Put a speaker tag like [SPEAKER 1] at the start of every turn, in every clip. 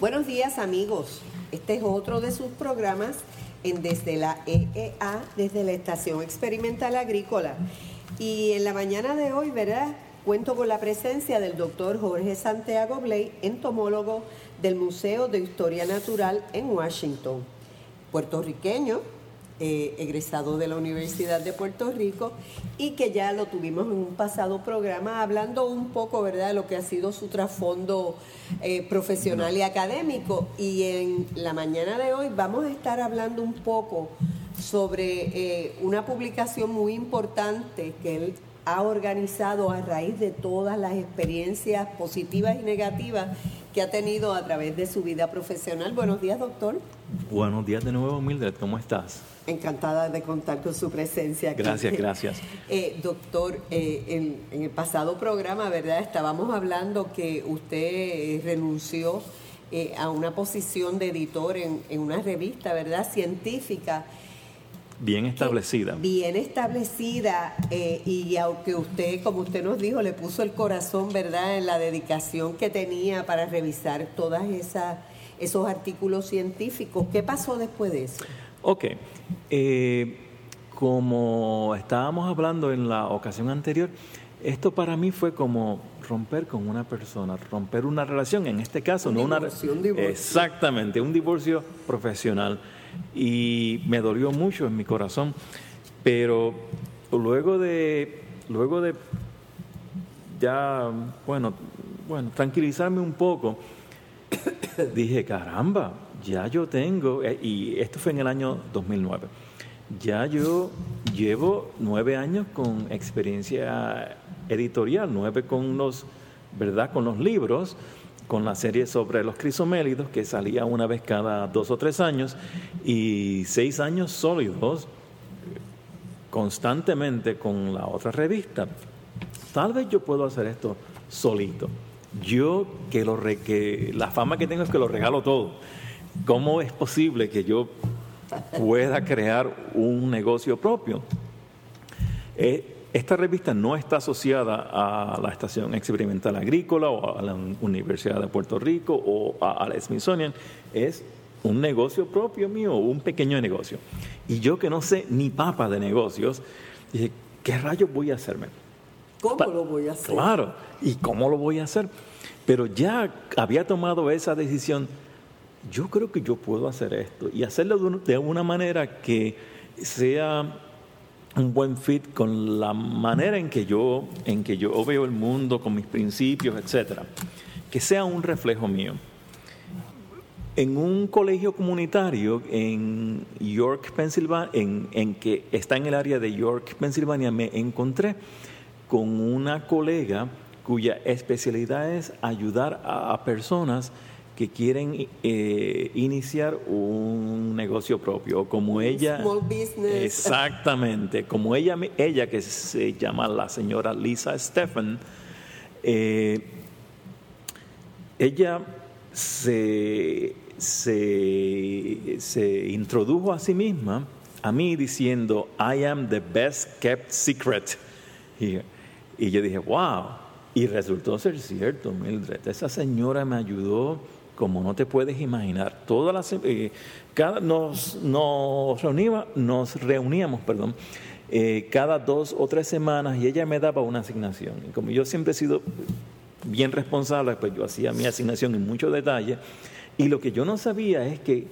[SPEAKER 1] Buenos días amigos, este es otro de sus programas en Desde la EEA, desde la Estación Experimental Agrícola. Y en la mañana de hoy, ¿verdad? Cuento con la presencia del doctor Jorge Santiago Blay, entomólogo del Museo de Historia Natural en Washington, puertorriqueño, eh, egresado de la Universidad de Puerto Rico y que ya lo tuvimos en un pasado programa hablando un poco, ¿verdad?, de lo que ha sido su trasfondo eh, profesional y académico. Y en la mañana de hoy vamos a estar hablando un poco sobre eh, una publicación muy importante que él ha organizado a raíz de todas las experiencias positivas y negativas que ha tenido a través de su vida profesional. Buenos días, doctor.
[SPEAKER 2] Buenos días de nuevo, Mildred. ¿Cómo estás?
[SPEAKER 1] Encantada de contar con su presencia aquí.
[SPEAKER 2] Gracias, gracias.
[SPEAKER 1] Eh, doctor, eh, en, el pasado programa, ¿verdad? Estábamos hablando que usted eh, renunció a una posición de editor en, en una revista, ¿verdad? Científica
[SPEAKER 2] Bien establecida.
[SPEAKER 1] Bien establecida eh, y aunque usted, como usted nos dijo, le puso el corazón, ¿verdad?, en la dedicación que tenía para revisar todas esas esos artículos científicos. ¿Qué pasó después de eso?
[SPEAKER 2] Ok. Eh, como estábamos hablando en la ocasión anterior, esto para mí fue como romper con una persona, romper una relación, en este caso, no una...
[SPEAKER 1] Un divorcio.
[SPEAKER 2] Exactamente, un divorcio profesional y me dolió mucho en mi corazón. Pero luego de, luego de ya, bueno, bueno, tranquilizarme un poco, dije, caramba, ya yo tengo, eh, y esto fue en el año 2009, ya yo llevo nueve años con experiencia editorial, nueve con los, ¿verdad? Con los libros con la serie sobre los crisomélidos, que salía una vez cada dos o tres años, y seis años sólidos constantemente con la otra revista. Tal vez yo puedo hacer esto solito. Yo que, lo que la fama que tengo es que lo regalo todo. ¿Cómo es posible que yo pueda crear un negocio propio? Eh, esta revista no está asociada a la Estación Experimental Agrícola o a la Universidad de Puerto Rico o a, la Smithsonian. Es un negocio propio mío, un pequeño negocio. Y yo que no sé ni papa de negocios, dije, ¿qué rayos voy a hacerme?
[SPEAKER 1] ¿Cómo lo voy a hacer?
[SPEAKER 2] Claro, ¿y cómo lo voy a hacer? Pero ya había tomado esa decisión, yo creo que yo puedo hacer esto y hacerlo de una manera que sea un buen fit con la manera en que yo, en que yo veo el mundo, con mis principios, etcétera. Que sea un reflejo mío. En un colegio comunitario en York, Pensilvania, en, que está en el área de York, Pensilvania, me encontré con una colega cuya especialidad es ayudar a personas que quieren eh, iniciar un negocio propio, como ella,
[SPEAKER 1] Small business.
[SPEAKER 2] exactamente, como ella, ella que se llama la señora Lisa Stephen, eh, ella se, se, introdujo a sí misma a mí diciendo, I am the best kept secret. Y, y yo dije, wow. Y resultó ser cierto, Mildred. Esa señora me ayudó como no te puedes imaginar. Todas las, eh, cada, nos, nos, nos reuníamos perdón, eh, cada dos o tres semanas y ella me daba una asignación. Y como yo siempre he sido bien responsable, pues yo hacía mi asignación en mucho detalle. Y lo que yo no sabía es que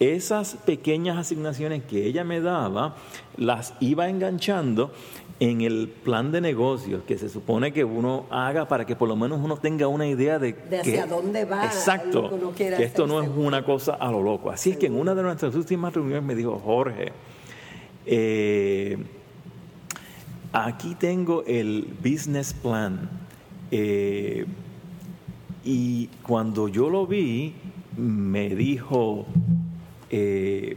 [SPEAKER 2] esas pequeñas asignaciones que ella me daba, las iba enganchando en el plan de negocios que se supone que uno haga para que por lo menos uno tenga una idea de,
[SPEAKER 1] de hacia dónde va.
[SPEAKER 2] Exacto, que, esto no es una cosa a lo loco. Así es que en una de nuestras últimas reuniones me dijo, Jorge, eh, aquí tengo el business plan. Eh, y cuando yo lo vi, me dijo, eh,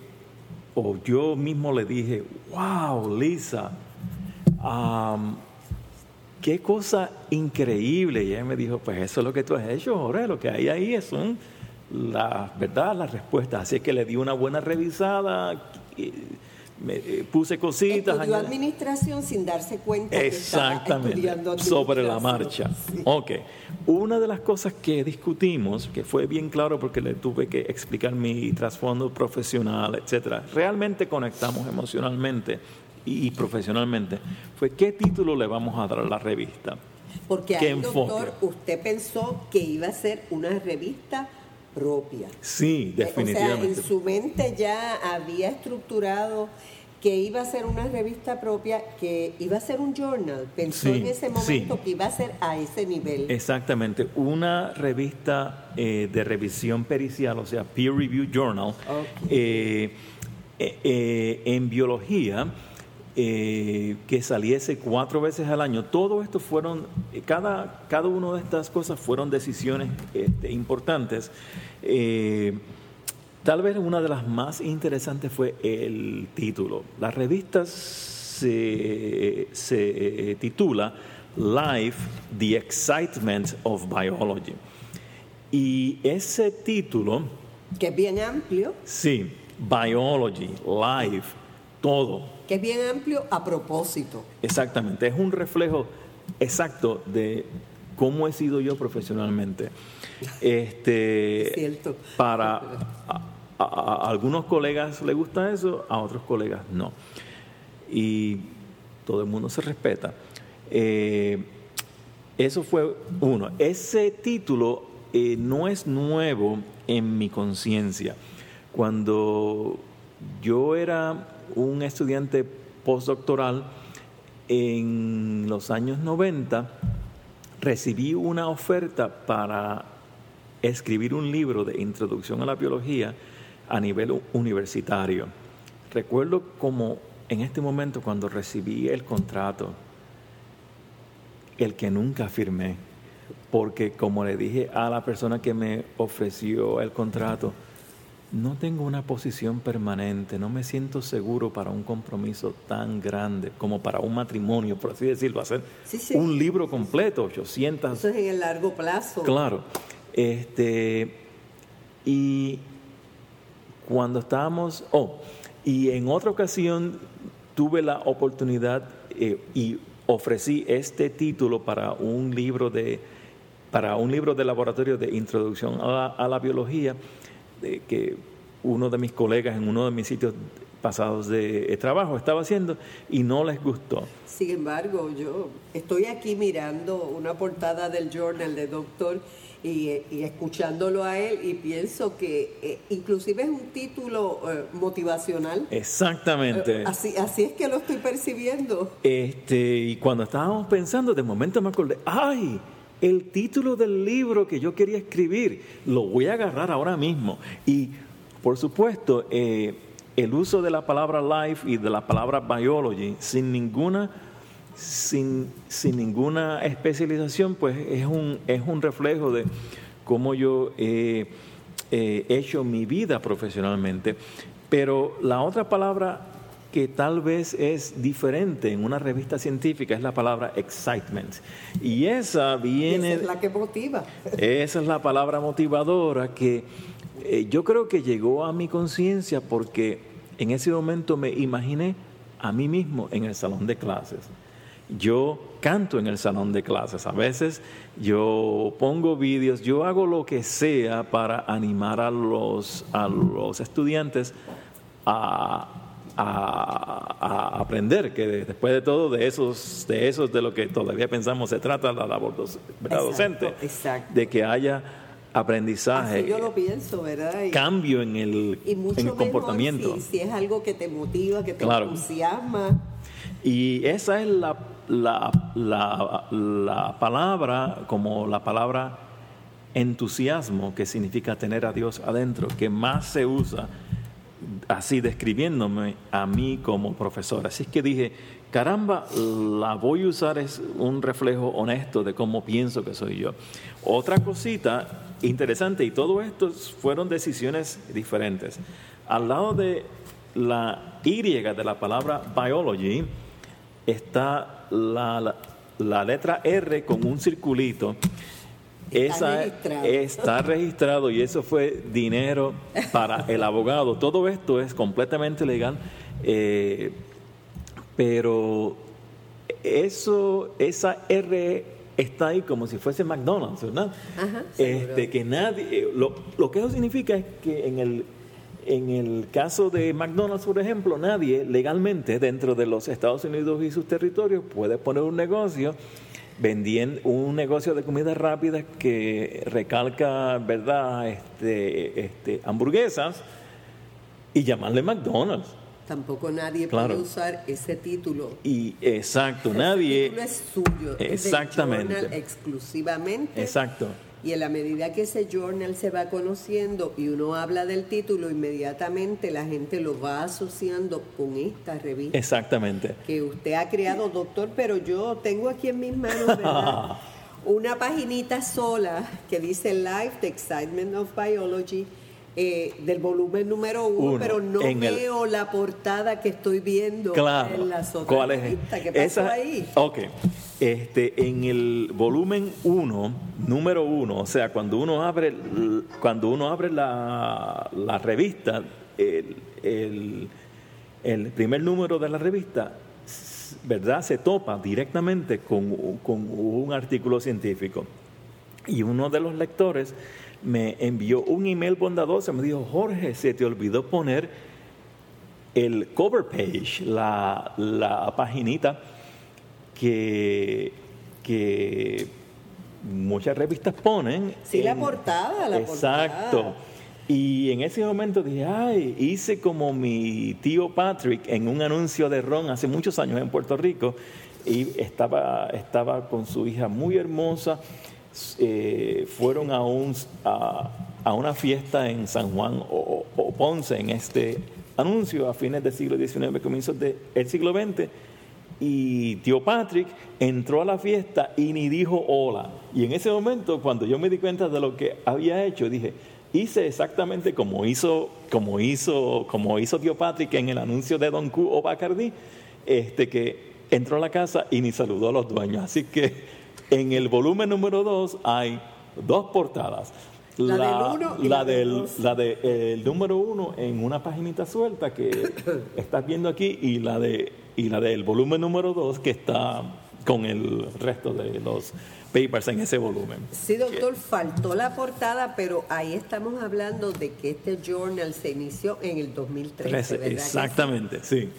[SPEAKER 2] o yo mismo le dije, wow, Lisa, qué cosa increíble. Y ella me dijo, pues eso es lo que tú has hecho, Jorge, lo que hay ahí es un la verdad, las respuestas. Así que le di una buena revisada, me, eh, puse cositas.
[SPEAKER 1] Estudió
[SPEAKER 2] añadí-
[SPEAKER 1] administración sin darse cuenta que estaba
[SPEAKER 2] Exactamente,
[SPEAKER 1] estudiando
[SPEAKER 2] sobre la marcha.
[SPEAKER 1] Sí.
[SPEAKER 2] Ok, una de las cosas que discutimos, que fue bien claro porque le tuve que explicar mi trasfondo profesional, etcétera, realmente conectamos emocionalmente y profesionalmente, fue qué título le vamos a dar a la revista.
[SPEAKER 1] Porque
[SPEAKER 2] ¿Qué
[SPEAKER 1] ahí, doctor,
[SPEAKER 2] enfoque?
[SPEAKER 1] usted pensó que iba a ser una revista propia.
[SPEAKER 2] Sí,
[SPEAKER 1] Eh, O sea,
[SPEAKER 2] definitivamente.
[SPEAKER 1] en su mente ya había estructurado que iba a ser una revista propia, que iba a ser un journal. Pensó
[SPEAKER 2] Sí,
[SPEAKER 1] en ese
[SPEAKER 2] sí.
[SPEAKER 1] momento que iba a ser a ese nivel.
[SPEAKER 2] Exactamente, una revista eh, de revisión pericial, o sea, peer review journal, eh, en biología, que saliese cuatro veces al año. Todo esto fueron, cada, cada una de estas cosas fueron decisiones este, importantes. Eh, Tal vez una de las más interesantes fue el título. La revista se, se titula Life, The Excitement of Biology. Y ese título,
[SPEAKER 1] Que es bien amplio,
[SPEAKER 2] sí, Biology, Life, todo,
[SPEAKER 1] que es bien amplio a propósito.
[SPEAKER 2] exactamente, es un reflejo exacto de cómo he sido yo profesionalmente. Este,
[SPEAKER 1] Es cierto.
[SPEAKER 2] Para a, a- a algunos colegas le gusta eso, a otros colegas no. Y todo el mundo se respeta. Eh, eso fue uno. Ese título eh, no es nuevo en mi conciencia. Cuando yo era un estudiante postdoctoral en los años 90, recibí una oferta para escribir un libro de introducción a la biología a nivel universitario. Recuerdo como en este momento cuando recibí el contrato, el que nunca firmé, porque como le dije a la persona que me ofreció el contrato, no tengo una posición permanente, no me siento seguro para un compromiso tan grande como para un matrimonio, por así decirlo, hacer
[SPEAKER 1] Sí, sí.
[SPEAKER 2] un libro completo, 800
[SPEAKER 1] Eso es en el largo plazo.
[SPEAKER 2] Claro. Este, y cuando estábamos, oh, y en otra ocasión tuve la oportunidad eh, y ofrecí este título para un libro de para un libro de laboratorio de introducción a la biología de que uno de mis colegas en uno de mis sitios pasados de eh, trabajo estaba haciendo y no les gustó.
[SPEAKER 1] Sin embargo, yo estoy aquí mirando una portada del journal de doctor y, y escuchándolo a él y pienso que eh, inclusive es un título eh, motivacional.
[SPEAKER 2] Exactamente.
[SPEAKER 1] Eh, Así, así es que lo estoy percibiendo.
[SPEAKER 2] Este, y cuando estábamos pensando, de momento me acordé, ¡ay! El título del libro que yo quería escribir, lo voy a agarrar ahora mismo. Y, por supuesto, eh, el uso de la palabra life y de la palabra biology, sin ninguna, sin, sin ninguna especialización, pues es un, es un reflejo de cómo yo he eh, hecho mi vida profesionalmente. Pero la otra palabra que tal vez es diferente en una revista científica es la palabra excitement. Y esa
[SPEAKER 1] Y
[SPEAKER 2] viene...
[SPEAKER 1] esa es la que motiva.
[SPEAKER 2] Esa es la palabra motivadora que eh, yo creo que llegó a mi conciencia porque en ese momento me imaginé a mí mismo en el salón de clases. Yo canto en el salón de clases, a veces yo pongo vídeos, yo hago lo que sea para animar a los, a los estudiantes a, a- a aprender, que de- después de todo de esos, de esos de lo que todavía pensamos se trata la labor doc- docente,
[SPEAKER 1] exacto.
[SPEAKER 2] de que haya aprendizaje,
[SPEAKER 1] Así yo lo pienso, ¿verdad? Y,
[SPEAKER 2] cambio en el,
[SPEAKER 1] y mucho
[SPEAKER 2] en el
[SPEAKER 1] mejor
[SPEAKER 2] comportamiento.
[SPEAKER 1] Si, si es algo que te motiva, que te
[SPEAKER 2] Claro.
[SPEAKER 1] entusiasma.
[SPEAKER 2] Y esa es la, la, la, la palabra, como la palabra entusiasmo, que significa tener a Dios adentro, que más se usa así describiéndome a mí como profesor. Así es que dije, caramba, la voy a usar es un reflejo honesto de cómo pienso que soy yo. Otra cosita interesante, y todo esto fueron decisiones diferentes. Al lado de la Y de la palabra biology está la, la- la letra R con un circulito Esa
[SPEAKER 1] registrado.
[SPEAKER 2] está registrado y eso fue dinero para el abogado. Todo esto es completamente legal, eh, pero eso, esa R está ahí como si fuese McDonald's, ¿verdad?
[SPEAKER 1] Ajá,
[SPEAKER 2] este, que nadie, lo, lo que eso significa es que en el, en el caso de McDonald's, por ejemplo, nadie legalmente dentro de los Estados Unidos y sus territorios puede poner un negocio vendiendo un negocio de comida rápida que recalca, ¿verdad?, este, este, hamburguesas y llamarle McDonald's.
[SPEAKER 1] Tampoco nadie
[SPEAKER 2] Claro.
[SPEAKER 1] puede usar ese título.
[SPEAKER 2] Y exacto,
[SPEAKER 1] Ese
[SPEAKER 2] nadie.
[SPEAKER 1] título es suyo, es del
[SPEAKER 2] Exactamente.
[SPEAKER 1] journal exclusivamente.
[SPEAKER 2] Exacto.
[SPEAKER 1] Y en la medida que ese journal se va conociendo y uno habla del título, inmediatamente la gente lo va asociando con esta revista
[SPEAKER 2] Exactamente.
[SPEAKER 1] que usted ha creado, doctor, pero yo tengo aquí en mis manos, ¿verdad? Una paginita sola que dice Life, The Excitement of Biology, eh, del volumen número uno,
[SPEAKER 2] Uno,
[SPEAKER 1] pero no
[SPEAKER 2] el-
[SPEAKER 1] veo la portada que estoy viendo
[SPEAKER 2] Claro.
[SPEAKER 1] en las otras
[SPEAKER 2] ¿Cuál es?
[SPEAKER 1] ¿Qué pasó
[SPEAKER 2] Esa-
[SPEAKER 1] ahí?
[SPEAKER 2] Ok. Este, en el volumen 1, número 1, o sea, cuando uno abre, cuando uno abre la, la revista, el, el- primer número de la revista, ¿verdad? Se topa directamente con, con un artículo científico. Y uno de los lectores me envió un email bondadoso, me dijo, Jorge, se te olvidó poner el cover page, la, la paginita que, que muchas revistas ponen.
[SPEAKER 1] Sí, la portada, la
[SPEAKER 2] Exacto.
[SPEAKER 1] portada.
[SPEAKER 2] Y en ese momento dije, ay, hice como mi tío Patrick en un anuncio de ron hace muchos años en Puerto Rico y estaba, estaba con su hija muy hermosa. eh, fueron a, un, a, a una fiesta en San Juan o, o Ponce en este anuncio a fines del siglo XIX, comienzos del siglo XX. Y tío Patrick entró a la fiesta y ni dijo hola. Y en ese momento, cuando yo me di cuenta de lo que había hecho, dije, hice exactamente como hizo, como hizo, como hizo tío Patrick en el anuncio de Don Q o Bacardi, este, que entró a la casa y ni saludó a los dueños. Así que en el volumen número 2 hay dos portadas.
[SPEAKER 1] La del uno y
[SPEAKER 2] la
[SPEAKER 1] la del
[SPEAKER 2] del,
[SPEAKER 1] dos.
[SPEAKER 2] la de, eh, el número uno en una paginita suelta que estás viendo aquí y la de y la del volumen número dos que está con el resto de los papers en ese volumen.
[SPEAKER 1] Sí, doctor, faltó la portada, pero ahí estamos hablando de que este journal se inició en el 2013,
[SPEAKER 2] Trece,
[SPEAKER 1] ¿verdad? sí?
[SPEAKER 2] exactamente, sí,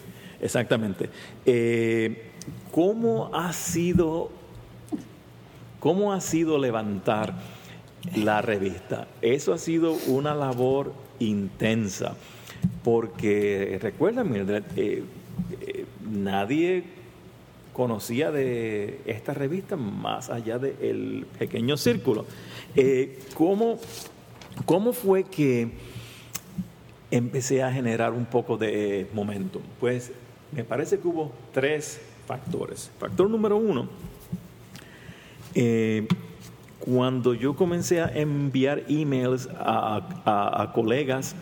[SPEAKER 2] exactamente. Eh, ¿Cómo ha sido, cómo ha sido levantar la revista? Eso ha sido una labor intensa, porque recuerda, Mildred, eh, eh, nadie conocía de esta revista más allá del pequeño círculo. Eh, ¿cómo, ¿Cómo fue que empecé a generar un poco de momentum? Pues me parece que hubo tres factores. Factor número uno, eh, cuando yo comencé a enviar emails a, a- a colegas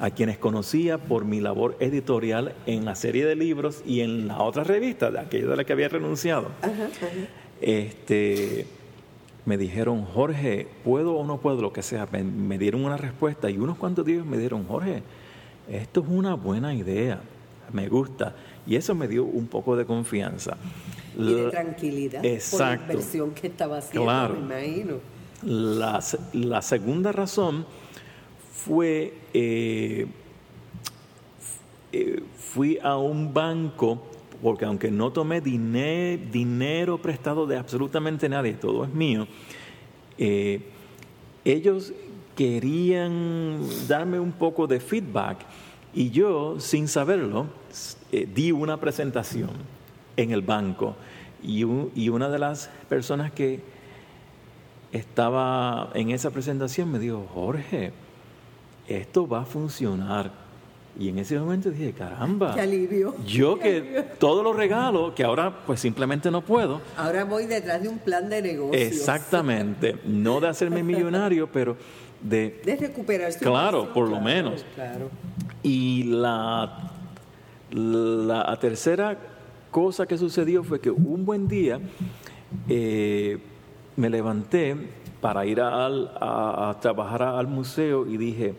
[SPEAKER 2] a quienes conocía por mi labor editorial en la serie de libros y en la otra revista, de aquella de la que había renunciado. Este, me dijeron, Jorge, ¿puedo o no puedo? Lo que sea. Me, me dieron una respuesta y unos cuantos días me dijeron, Jorge, esto es una buena idea, me gusta. Y eso me dio un poco de confianza.
[SPEAKER 1] Y de tranquilidad por la
[SPEAKER 2] Exacto.
[SPEAKER 1] inversión que estaba haciendo,
[SPEAKER 2] Claro.
[SPEAKER 1] me imagino.
[SPEAKER 2] La, la segunda razón fue, eh, eh, fui a un banco, porque aunque no tomé dine- dinero prestado de absolutamente nadie, todo es mío, eh, ellos querían darme un poco de feedback y yo, sin saberlo, eh, di una presentación en el banco y, un- y una de las personas que estaba en esa presentación me dijo, Jorge, esto va a funcionar. Y en ese momento dije, caramba,
[SPEAKER 1] Qué alivio.
[SPEAKER 2] yo
[SPEAKER 1] Qué
[SPEAKER 2] que
[SPEAKER 1] alivio.
[SPEAKER 2] todos los regalos, que ahora pues simplemente no puedo,
[SPEAKER 1] Ahora voy detrás de un plan de negocios.
[SPEAKER 2] exactamente, no de hacerme millonario, pero de...
[SPEAKER 1] De recuperar su
[SPEAKER 2] Claro, por lo
[SPEAKER 1] claro,
[SPEAKER 2] menos.
[SPEAKER 1] Claro.
[SPEAKER 2] Y la, tercera cosa que sucedió fue que un buen día eh, me levanté para ir a, a trabajar al museo y dije,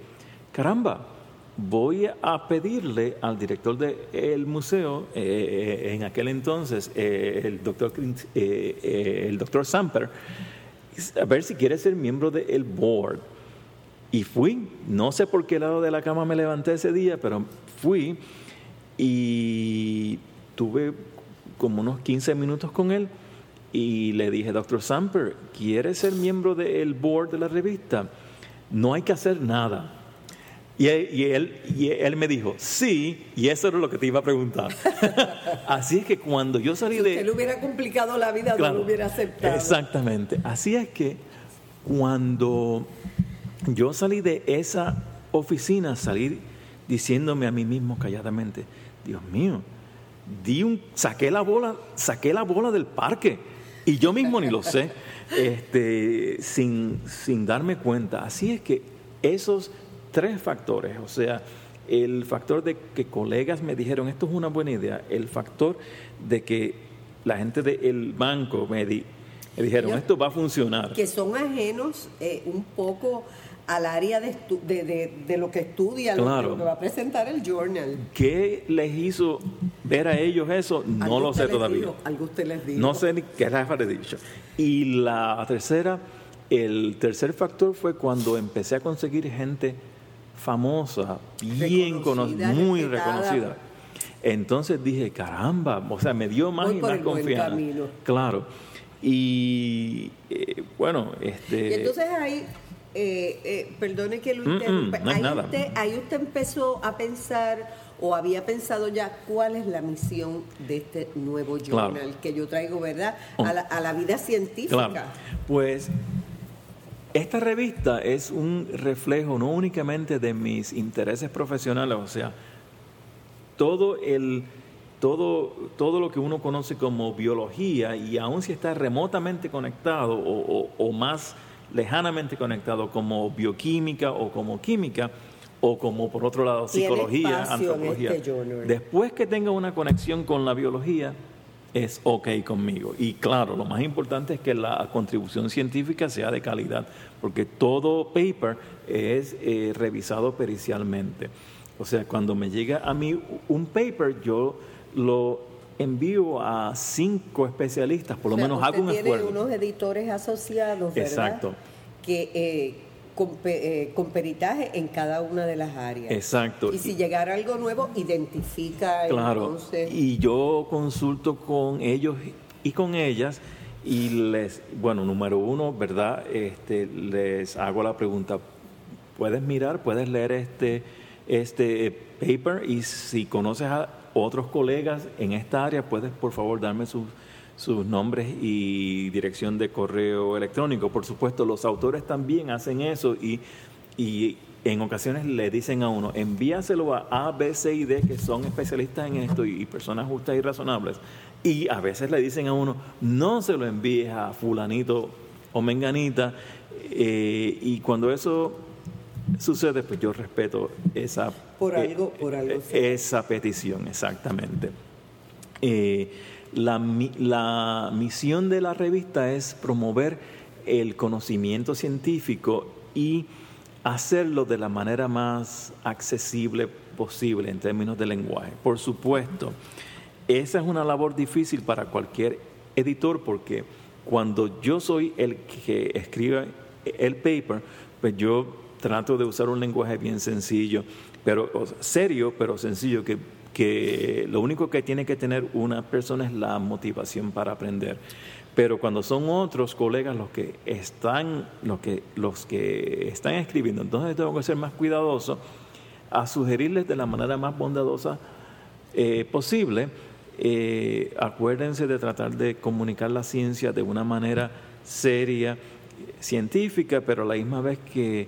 [SPEAKER 2] caramba, voy a pedirle al director del museo, eh, en aquel entonces, eh, el doctor el doctor Samper, a ver si quiere ser miembro del board. Y fui, no sé por qué lado de la cama me levanté ese día, pero fui y tuve como unos 15 minutos con él y le dije, doctor Samper, ¿quiere ser miembro del board de la revista? No hay que hacer nada. Y él, y él, y él me dijo, sí, y eso era lo que te iba a preguntar. Así es que cuando yo salí
[SPEAKER 1] Si
[SPEAKER 2] de...
[SPEAKER 1] usted le hubiera complicado la vida, no
[SPEAKER 2] Claro,
[SPEAKER 1] lo hubiera aceptado.
[SPEAKER 2] Exactamente. Así es que cuando yo salí de esa oficina, salí diciéndome a mí mismo calladamente, Dios mío, di un, saqué la bola, saqué la bola del parque y yo mismo ni lo sé, este, sin, sin darme cuenta. Así es que esos tres factores, o sea, el factor de que colegas me dijeron esto es una buena idea, el factor de que la gente del banco me, di- me dijeron esto va a funcionar.
[SPEAKER 1] que son ajenos eh, un poco al área de, estu- de, de- de lo que estudia,
[SPEAKER 2] Claro.
[SPEAKER 1] lo, que va a presentar el journal.
[SPEAKER 2] ¿Qué les hizo ver a ellos eso? No lo sé todavía.
[SPEAKER 1] dijo, algo usted les dijo.
[SPEAKER 2] No sé ni qué les habré dicho. Y la tercera, el tercer factor fue cuando empecé a conseguir gente famosa, bien conocida, muy
[SPEAKER 1] respetada.
[SPEAKER 2] reconocida. Entonces dije, caramba, o sea, me dio más
[SPEAKER 1] Voy
[SPEAKER 2] y
[SPEAKER 1] por
[SPEAKER 2] más
[SPEAKER 1] el
[SPEAKER 2] confianza. Claro. Y eh, bueno, este
[SPEAKER 1] Y entonces ahí, eh, eh, perdone que lo
[SPEAKER 2] Mm, mm,
[SPEAKER 1] interrumpa,
[SPEAKER 2] no
[SPEAKER 1] ahí,
[SPEAKER 2] nada.
[SPEAKER 1] usted, ahí usted empezó a pensar o había pensado ya cuál es la misión de este nuevo
[SPEAKER 2] Claro.
[SPEAKER 1] journal que yo traigo, ¿verdad? A la, a la vida científica.
[SPEAKER 2] Claro. Pues esta revista es un reflejo no únicamente de mis intereses profesionales, o sea, todo el todo, todo lo que uno conoce como biología y aun si está remotamente conectado o, o- o más lejanamente conectado como bioquímica o como química o como por otro lado psicología, antropología.
[SPEAKER 1] este.
[SPEAKER 2] Después que tenga una conexión con la biología, es ok conmigo. Y claro, lo más importante es que la contribución científica sea de calidad, porque todo paper es eh, revisado pericialmente. O sea, cuando me llega a mí un paper, yo lo envío a cinco especialistas, por lo menos hago un
[SPEAKER 1] tiene
[SPEAKER 2] esfuerzo.
[SPEAKER 1] unos editores asociados, ¿verdad?
[SPEAKER 2] Exacto.
[SPEAKER 1] Que eh, con, eh, con peritaje en cada una de las áreas.
[SPEAKER 2] Exacto.
[SPEAKER 1] Y si llegara algo nuevo, identifica
[SPEAKER 2] Claro,
[SPEAKER 1] entonces.
[SPEAKER 2] y yo consulto con ellos y con ellas y les, bueno, número uno, ¿verdad? Este, les hago la pregunta, ¿puedes mirar, puedes leer este, este paper? Y si conoces a otros colegas en esta área, puedes por favor darme sus, sus nombres y dirección de correo electrónico. Por supuesto, los autores también hacen eso y, y en ocasiones le dicen a uno, envíaselo a A, B, C y D, que son especialistas en esto y, personas justas y razonables. Y a veces le dicen a uno, no se lo envíes a fulanito o menganita. eh, y cuando eso sucede, pues yo respeto esa,
[SPEAKER 1] Por algo- por algo
[SPEAKER 2] eh,
[SPEAKER 1] será.
[SPEAKER 2] esa petición, exactamente. Eh, la, la misión de la revista es promover el conocimiento científico y hacerlo de la manera más accesible posible en términos de lenguaje. Por supuesto, esa es una labor difícil para cualquier editor porque cuando yo soy el que escribe el paper, pues yo trato de usar un lenguaje bien sencillo, pero serio, pero sencillo, que, que lo único que tiene que tener una persona es la motivación para aprender. Pero cuando son otros colegas los que están, los que, los que están escribiendo, entonces tengo que ser más cuidadoso a sugerirles de la manera más bondadosa eh, posible. eh, acuérdense de tratar de comunicar la ciencia de una manera seria, científica, pero a la misma vez que,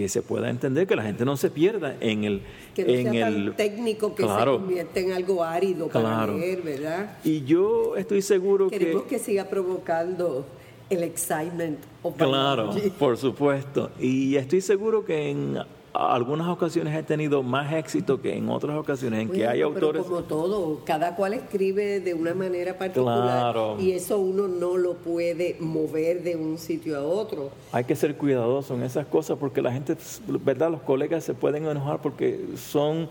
[SPEAKER 2] que se pueda entender, que la gente no se pierda en el...
[SPEAKER 1] que no
[SPEAKER 2] en
[SPEAKER 1] sea
[SPEAKER 2] el
[SPEAKER 1] tan técnico que
[SPEAKER 2] Claro.
[SPEAKER 1] se convierte en algo árido para
[SPEAKER 2] Claro.
[SPEAKER 1] leer, ¿verdad?
[SPEAKER 2] Y yo estoy seguro
[SPEAKER 1] Queremos
[SPEAKER 2] que...
[SPEAKER 1] que siga provocando el excitement of
[SPEAKER 2] Claro, por supuesto. Y estoy seguro que en algunas ocasiones he tenido más éxito que en otras ocasiones en que hay
[SPEAKER 1] pero
[SPEAKER 2] autores.
[SPEAKER 1] como todo, cada cual escribe de una manera particular
[SPEAKER 2] Claro.
[SPEAKER 1] y eso uno no lo puede mover de un sitio a otro.
[SPEAKER 2] Hay que ser cuidadoso en esas cosas porque la gente, ¿verdad? Los colegas se pueden enojar porque son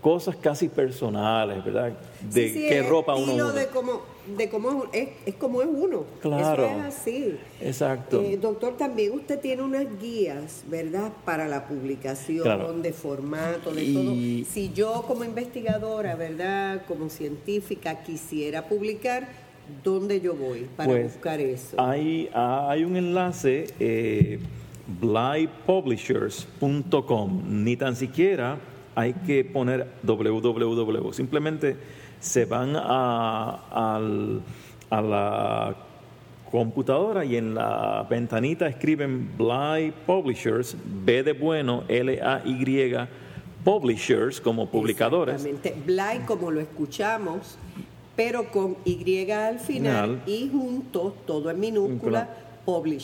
[SPEAKER 2] cosas casi personales, ¿verdad? De
[SPEAKER 1] Sí, sí,
[SPEAKER 2] qué ropa uno usa.
[SPEAKER 1] de cómo, de cómo es, es como es uno.
[SPEAKER 2] Claro.
[SPEAKER 1] Eso es así.
[SPEAKER 2] Exacto.
[SPEAKER 1] Eh, doctor, también usted tiene unas guías, ¿verdad? Para la publicación,
[SPEAKER 2] Claro.
[SPEAKER 1] de formato, de
[SPEAKER 2] Y-
[SPEAKER 1] todo. Si yo como investigadora, ¿verdad? Como científica quisiera publicar, ¿dónde yo voy para
[SPEAKER 2] Pues,
[SPEAKER 1] buscar eso?
[SPEAKER 2] Hay, hay un enlace, eh. Ni tan siquiera hay que poner www. Simplemente se van a, al- a la computadora y en la ventanita escriben Bly Publishers, B de bueno, L-A-Y, Publishers como publicadores.
[SPEAKER 1] Exactamente. Bly, como lo escuchamos, pero con Y al final
[SPEAKER 2] Final.
[SPEAKER 1] y junto, todo en minúscula,
[SPEAKER 2] Blind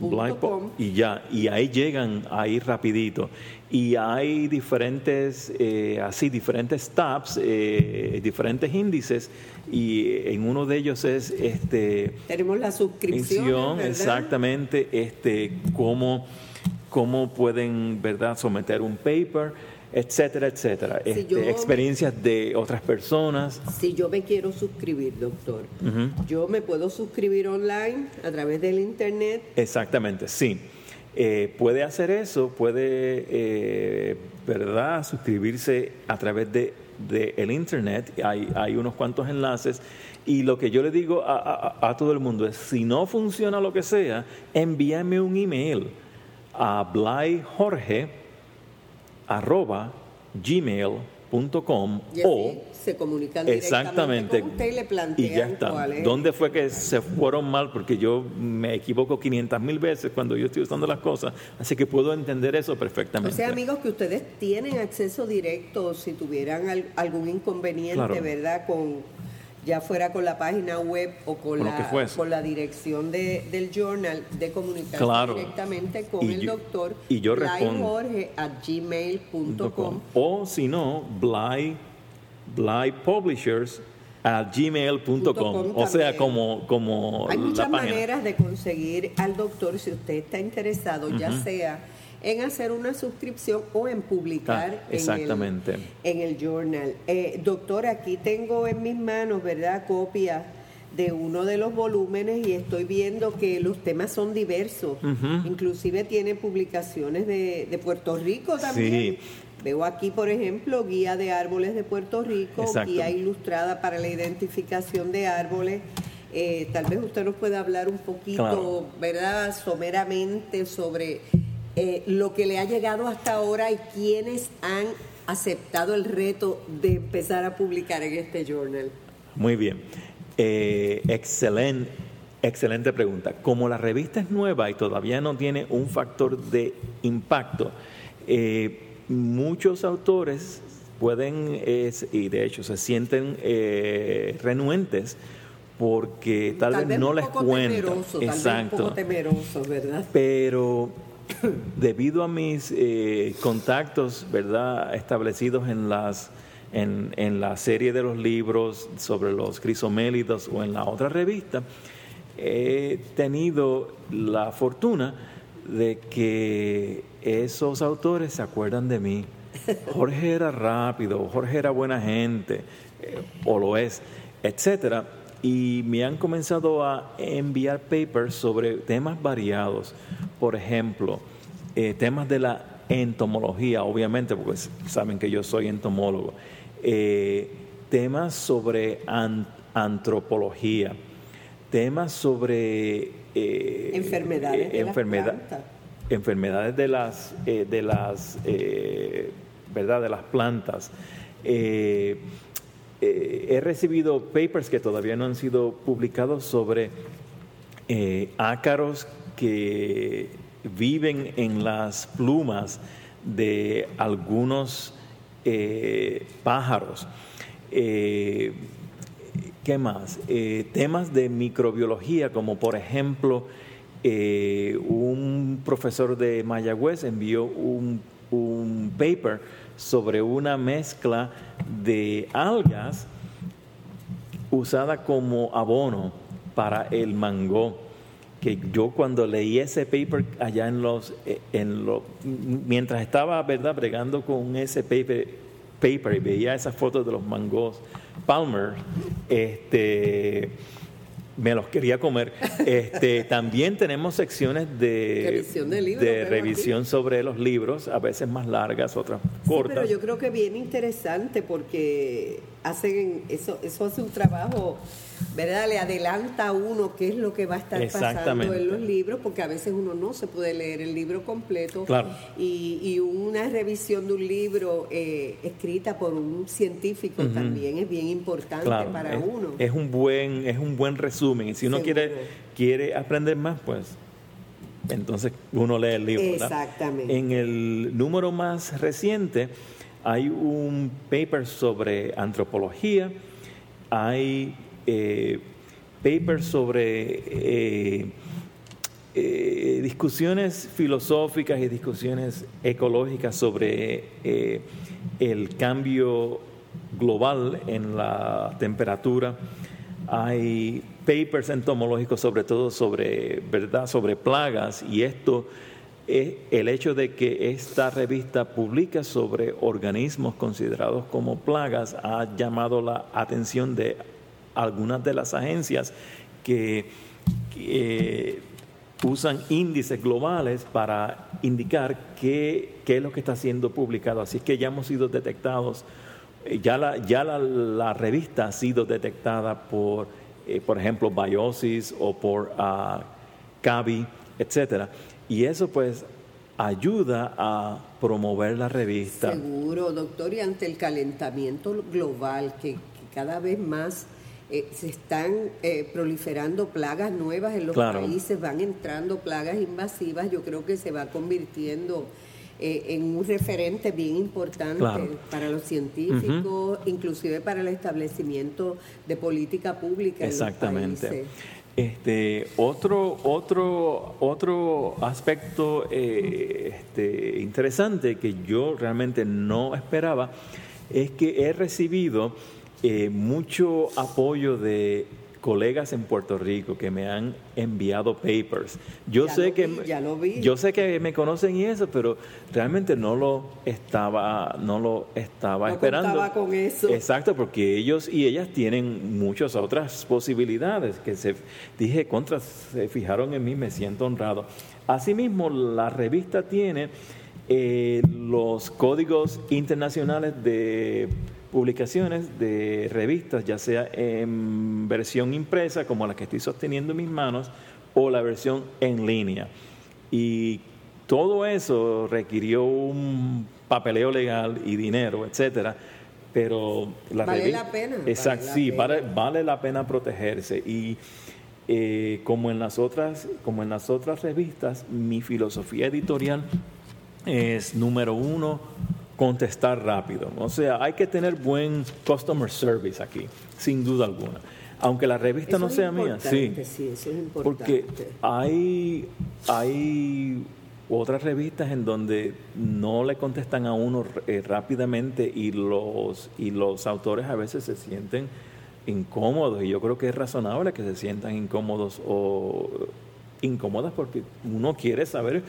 [SPEAKER 1] publishers.com.
[SPEAKER 2] Po- y ya, y ahí llegan ahí rapidito. Y hay diferentes, eh, así, diferentes tabs, eh, diferentes índices, y en uno de ellos es este
[SPEAKER 1] Tenemos la suscripción.
[SPEAKER 2] exactamente, este, cómo, cómo pueden, ¿verdad?, someter un paper, etcétera, etcétera.
[SPEAKER 1] Si
[SPEAKER 2] Este,
[SPEAKER 1] yo
[SPEAKER 2] experiencias de otras personas.
[SPEAKER 1] Si yo me quiero suscribir, doctor, yo me puedo suscribir online a través del internet.
[SPEAKER 2] Exactamente, sí. Eh, puede hacer eso, puede, eh, ¿verdad?, suscribirse a través de, de el Internet. Hay, hay unos cuantos enlaces. Y lo que yo le digo a, a- a todo el mundo es, si no funciona lo que sea, envíame un email a blyjorge arroba gmail.com
[SPEAKER 1] Y
[SPEAKER 2] o
[SPEAKER 1] se comunican
[SPEAKER 2] Exactamente.
[SPEAKER 1] con usted y le
[SPEAKER 2] Y
[SPEAKER 1] plantean
[SPEAKER 2] ya está.
[SPEAKER 1] cuál es.
[SPEAKER 2] ¿Dónde fue que se fueron mal? Porque yo me equivoco 500 mil veces cuando yo estoy usando las cosas. Así que puedo entender eso
[SPEAKER 1] O
[SPEAKER 2] perfectamente.
[SPEAKER 1] sea, amigos, que ustedes tienen acceso directo si tuvieran al- algún inconveniente,
[SPEAKER 2] Claro.
[SPEAKER 1] ¿verdad? Con ya fuera con la página web o con, la, con la dirección de, del journal de comunicarse
[SPEAKER 2] Claro.
[SPEAKER 1] directamente con
[SPEAKER 2] Y
[SPEAKER 1] el
[SPEAKER 2] yo-
[SPEAKER 1] doctor
[SPEAKER 2] y yo.
[SPEAKER 1] Jorge at gmail.com
[SPEAKER 2] O si no, Bly, Bly Publishers at gmail.com.
[SPEAKER 1] com
[SPEAKER 2] O sea, como, como
[SPEAKER 1] Hay muchas maneras de conseguir al doctor si usted está interesado, ya sea en hacer una suscripción o en publicar
[SPEAKER 2] Ah, exactamente.
[SPEAKER 1] En, el, en el journal. Eh, doctor, aquí tengo en mis manos, ¿verdad?, copia de uno de los volúmenes y estoy viendo que los temas son diversos.
[SPEAKER 2] Ujú.
[SPEAKER 1] Inclusive tiene publicaciones de, de Puerto Rico también.
[SPEAKER 2] Sí.
[SPEAKER 1] Veo aquí, por ejemplo, guía de árboles de Puerto Rico,
[SPEAKER 2] Exacto.
[SPEAKER 1] guía ilustrada para la identificación de árboles. Eh, tal vez usted nos pueda hablar un poquito,
[SPEAKER 2] Claro.
[SPEAKER 1] ¿verdad?, someramente sobre eh, lo que le ha llegado hasta ahora y quiénes han aceptado el reto de empezar a publicar en este journal.
[SPEAKER 2] Muy bien. Eh, excelente, excelente pregunta. Como la revista es nueva y todavía no tiene un factor de impacto, eh, muchos autores pueden, es- y de hecho se sienten eh, renuentes porque tal, vez
[SPEAKER 1] vez
[SPEAKER 2] no
[SPEAKER 1] un
[SPEAKER 2] les
[SPEAKER 1] poco
[SPEAKER 2] cuentan.
[SPEAKER 1] temeroso, tal vez un
[SPEAKER 2] Exacto.
[SPEAKER 1] poco temeroso, ¿verdad?
[SPEAKER 2] Pero debido a mis eh, contactos, ¿verdad?, establecidos en las en, la serie de los libros sobre los crisomélidos o en la otra revista, he tenido la fortuna de que esos autores se acuerdan de mí. Jorge era rápido, Jorge era buena gente, eh, o lo es, etcétera. Y me han comenzado a enviar papers sobre temas variados. Por ejemplo, eh, temas de la entomología, obviamente, porque saben que yo soy entomólogo. Eh, temas sobre an- antropología, temas sobre eh,
[SPEAKER 1] Enfermedades de
[SPEAKER 2] enfermedad- enfermedades de las eh, de las verdad de las plantas he recibido papers que todavía no han sido publicados sobre eh, ácaros que viven en las plumas de algunos eh, pájaros. Eh, ¿Qué más? Eh, temas de microbiología, como por ejemplo, un profesor de Mayagüez envió un, un paper sobre una mezcla de algas usada como abono para el mango que yo cuando leí ese paper allá en los eh, en lo, mientras estaba verdad bregando con ese paper paper y veía esas fotos de los mangos Palmer este me los quería comer. Este, también tenemos secciones de revisión, sobre los libros, a veces más largas, otras cortas.
[SPEAKER 1] pero yo creo que bien interesante porque hacen eso, eso hace un trabajo ¿verdad? Le adelanta a uno qué es lo que va a estar pasando en los libros, porque a veces uno no se puede leer el libro completo. Y, una revisión de un libro eh, escrita por un científico también es bien importante para uno.
[SPEAKER 2] Es un buen, es un buen resumen. Y si uno quiere, quiere aprender más, pues entonces uno lee el libro.
[SPEAKER 1] Exactamente.
[SPEAKER 2] En el número más reciente hay un paper sobre antropología, hay eh, papers sobre eh, eh, discusiones filosóficas y discusiones ecológicas sobre el cambio global en la temperatura. Hay papers entomológicos sobre todo sobre verdad sobre plagas y esto el hecho de que esta revista publica sobre organismos considerados como plagas ha llamado la atención de algunas de las agencias que, usan índices globales para indicar qué, es lo que está siendo publicado. Así que ya hemos sido detectados, eh, ya la, ya la, revista ha sido detectada por, eh, por ejemplo, Biosis o por uh, Cavi, etcétera. Y eso pues ayuda a promover la revista.
[SPEAKER 1] Seguro, doctor, y ante el calentamiento global que cada vez más eh, se están eh, proliferando plagas nuevas en los países, van entrando plagas invasivas, yo creo que se va convirtiendo eh, en un referente bien importante para los científicos, inclusive para el establecimiento de política pública
[SPEAKER 2] Exactamente.
[SPEAKER 1] en los
[SPEAKER 2] países. Este, otro, otro, otro aspecto este, interesante que yo realmente no esperaba es que he recibido eh, mucho apoyo de colegas en Puerto Rico que me han enviado papers. Yo sé que yo sé que me conocen y eso, pero realmente no lo estaba no lo estaba esperando.
[SPEAKER 1] con eso.
[SPEAKER 2] Exacto, porque ellos y ellas tienen muchas otras posibilidades que se dije contra se fijaron en mí, me siento honrado. Asimismo, la revista tiene eh, los códigos internacionales de publicaciones de revistas, ya sea en versión impresa, como la que estoy sosteniendo en mis manos, o la versión en línea. Y todo eso requirió un papeleo legal y dinero, etcétera. Pero
[SPEAKER 1] la vale la pena.
[SPEAKER 2] Exacto, sí, Vale, la pena protegerse. Y eh, como, en las otras, como en las otras revistas, mi filosofía editorial es número uno, contestar rápido. O sea, hay que tener buen customer service aquí, sin duda alguna. Aunque la revista no sea mía,
[SPEAKER 1] sí. Sí, eso es importante.
[SPEAKER 2] Porque hay, hay otras revistas en donde no le contestan a uno eh, rápidamente y los, y los autores a veces se sienten incómodos y yo creo que es razonable que se sientan incómodos o incómodas porque uno quiere saber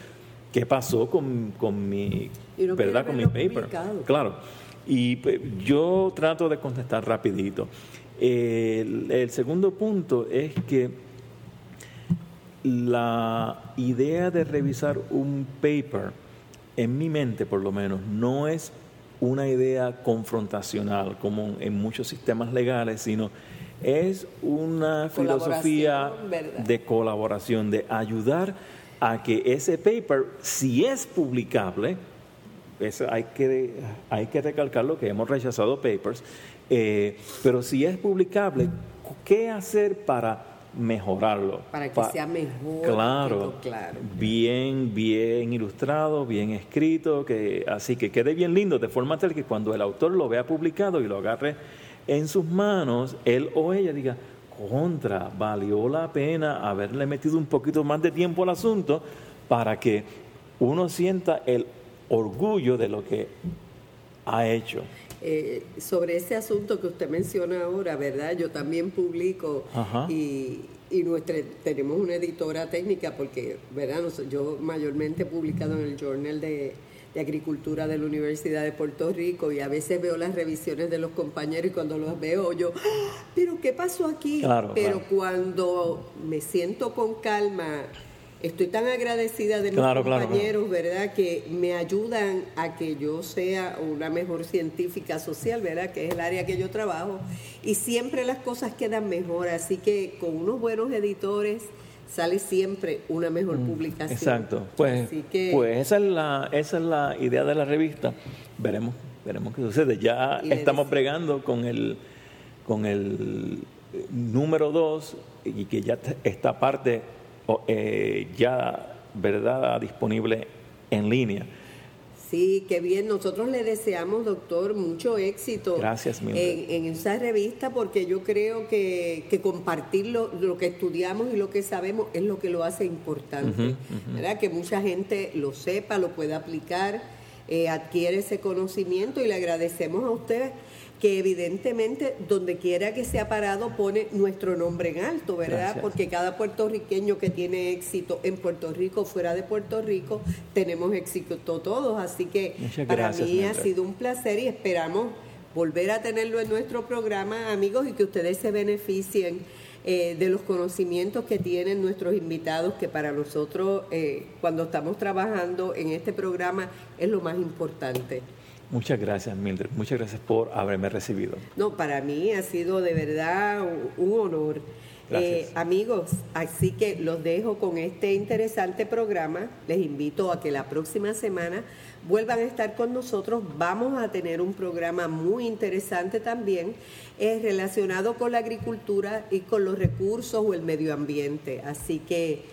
[SPEAKER 2] qué pasó con, con mi, ¿verdad? Con mi paper. Claro. Y pues, yo trato de contestar rapidito. el, segundo punto es que la idea de revisar un paper, en mi mente por lo menos, no es una idea confrontacional como en muchos sistemas legales, sino es una filosofía de colaboración, de ayudar a que ese paper, si es publicable, eso hay que, hay que recalcarlo que hemos rechazado papers, eh, pero si es publicable, ¿qué hacer para mejorarlo?
[SPEAKER 1] Para que sea mejor.
[SPEAKER 2] Claro, claro, bien, bien ilustrado, bien escrito, que, así que quede bien lindo, de forma tal que cuando el autor lo vea publicado y lo agarre en sus manos, él o ella diga, contra, valió la pena haberle metido un poquito más de tiempo al asunto para que uno sienta el orgullo de lo que ha hecho.
[SPEAKER 1] Eh, sobre ese asunto que usted menciona ahora, ¿verdad? Yo también publico
[SPEAKER 2] Ajá.
[SPEAKER 1] y, y nuestra, tenemos una editora técnica porque, ¿verdad? Yo mayormente he publicado en el Journal de, de Agricultura de la Universidad de Puerto Rico y a veces veo las revisiones de los compañeros y cuando los veo yo, "Ah, pero ¿qué pasó aquí?
[SPEAKER 2] Claro,
[SPEAKER 1] pero
[SPEAKER 2] claro.
[SPEAKER 1] cuando me siento con calma, estoy tan agradecida de mis
[SPEAKER 2] Claro,
[SPEAKER 1] compañeros, ¿verdad? Que me ayudan a que yo sea una mejor científica social, ¿verdad? Que es el área que yo trabajo. Y siempre las cosas quedan mejor. Así que con unos buenos editores sale siempre una mejor publicación.
[SPEAKER 2] Mm, Exacto. Pues,
[SPEAKER 1] Así que-
[SPEAKER 2] pues esa es la esa es la idea de la revista. Veremos veremos qué sucede. Ya estamos bregando con el con el eh, número dos y que ya esta parte eh, ya verdad disponible en línea.
[SPEAKER 1] Sí, qué bien. Nosotros le deseamos, doctor, mucho éxito
[SPEAKER 2] Gracias,
[SPEAKER 1] en, en esa revista porque yo creo que, que compartir lo, lo que estudiamos y lo que sabemos es lo que lo hace importante. ¿verdad? Que mucha gente lo sepa, lo pueda aplicar, eh, adquiere ese conocimiento y le agradecemos a usted que evidentemente donde quiera que sea parado pone nuestro nombre en alto, ¿verdad?
[SPEAKER 2] Gracias.
[SPEAKER 1] Porque cada puertorriqueño que tiene éxito en Puerto Rico, fuera de Puerto Rico, tenemos éxito todos. Así que
[SPEAKER 2] Muchas
[SPEAKER 1] para
[SPEAKER 2] gracias,
[SPEAKER 1] mí ha sido un placer y esperamos volver a tenerlo en nuestro programa, amigos, y que ustedes se beneficien eh, de los conocimientos que tienen nuestros invitados, que para nosotros, eh, cuando estamos trabajando en este programa, es lo más importante.
[SPEAKER 2] Muchas gracias, Mildred. Muchas gracias por haberme recibido.
[SPEAKER 1] No, para mí ha sido de verdad un, honor. Eh, amigos, así que los dejo con este interesante programa. Les invito a que la próxima semana vuelvan a estar con nosotros. Vamos a tener un programa muy interesante también eh, relacionado con la agricultura y con los recursos o el medio ambiente. Así que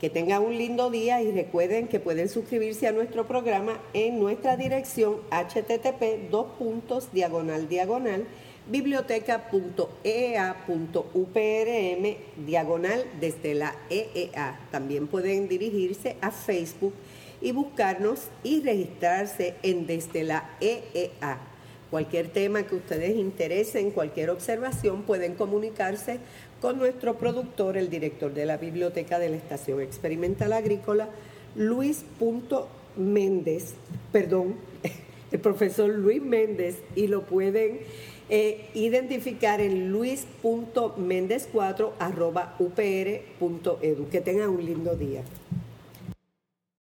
[SPEAKER 1] que tengan un lindo día y recuerden que pueden suscribirse a nuestro programa en nuestra dirección http dos puntos diagonal diagonal biblioteca.eea.uprm diagonal desde la EEA. También pueden dirigirse a Facebook y buscarnos y registrarse en desde la EEA. Cualquier tema que ustedes interesen, cualquier observación, pueden comunicarse con nuestro productor, el director de la biblioteca de la Estación Experimental Agrícola, Luis Méndez, perdón, el profesor Luis Méndez, y lo pueden eh, identificar en luis.méndez4 arroba upr.edu. Que tengan un lindo día.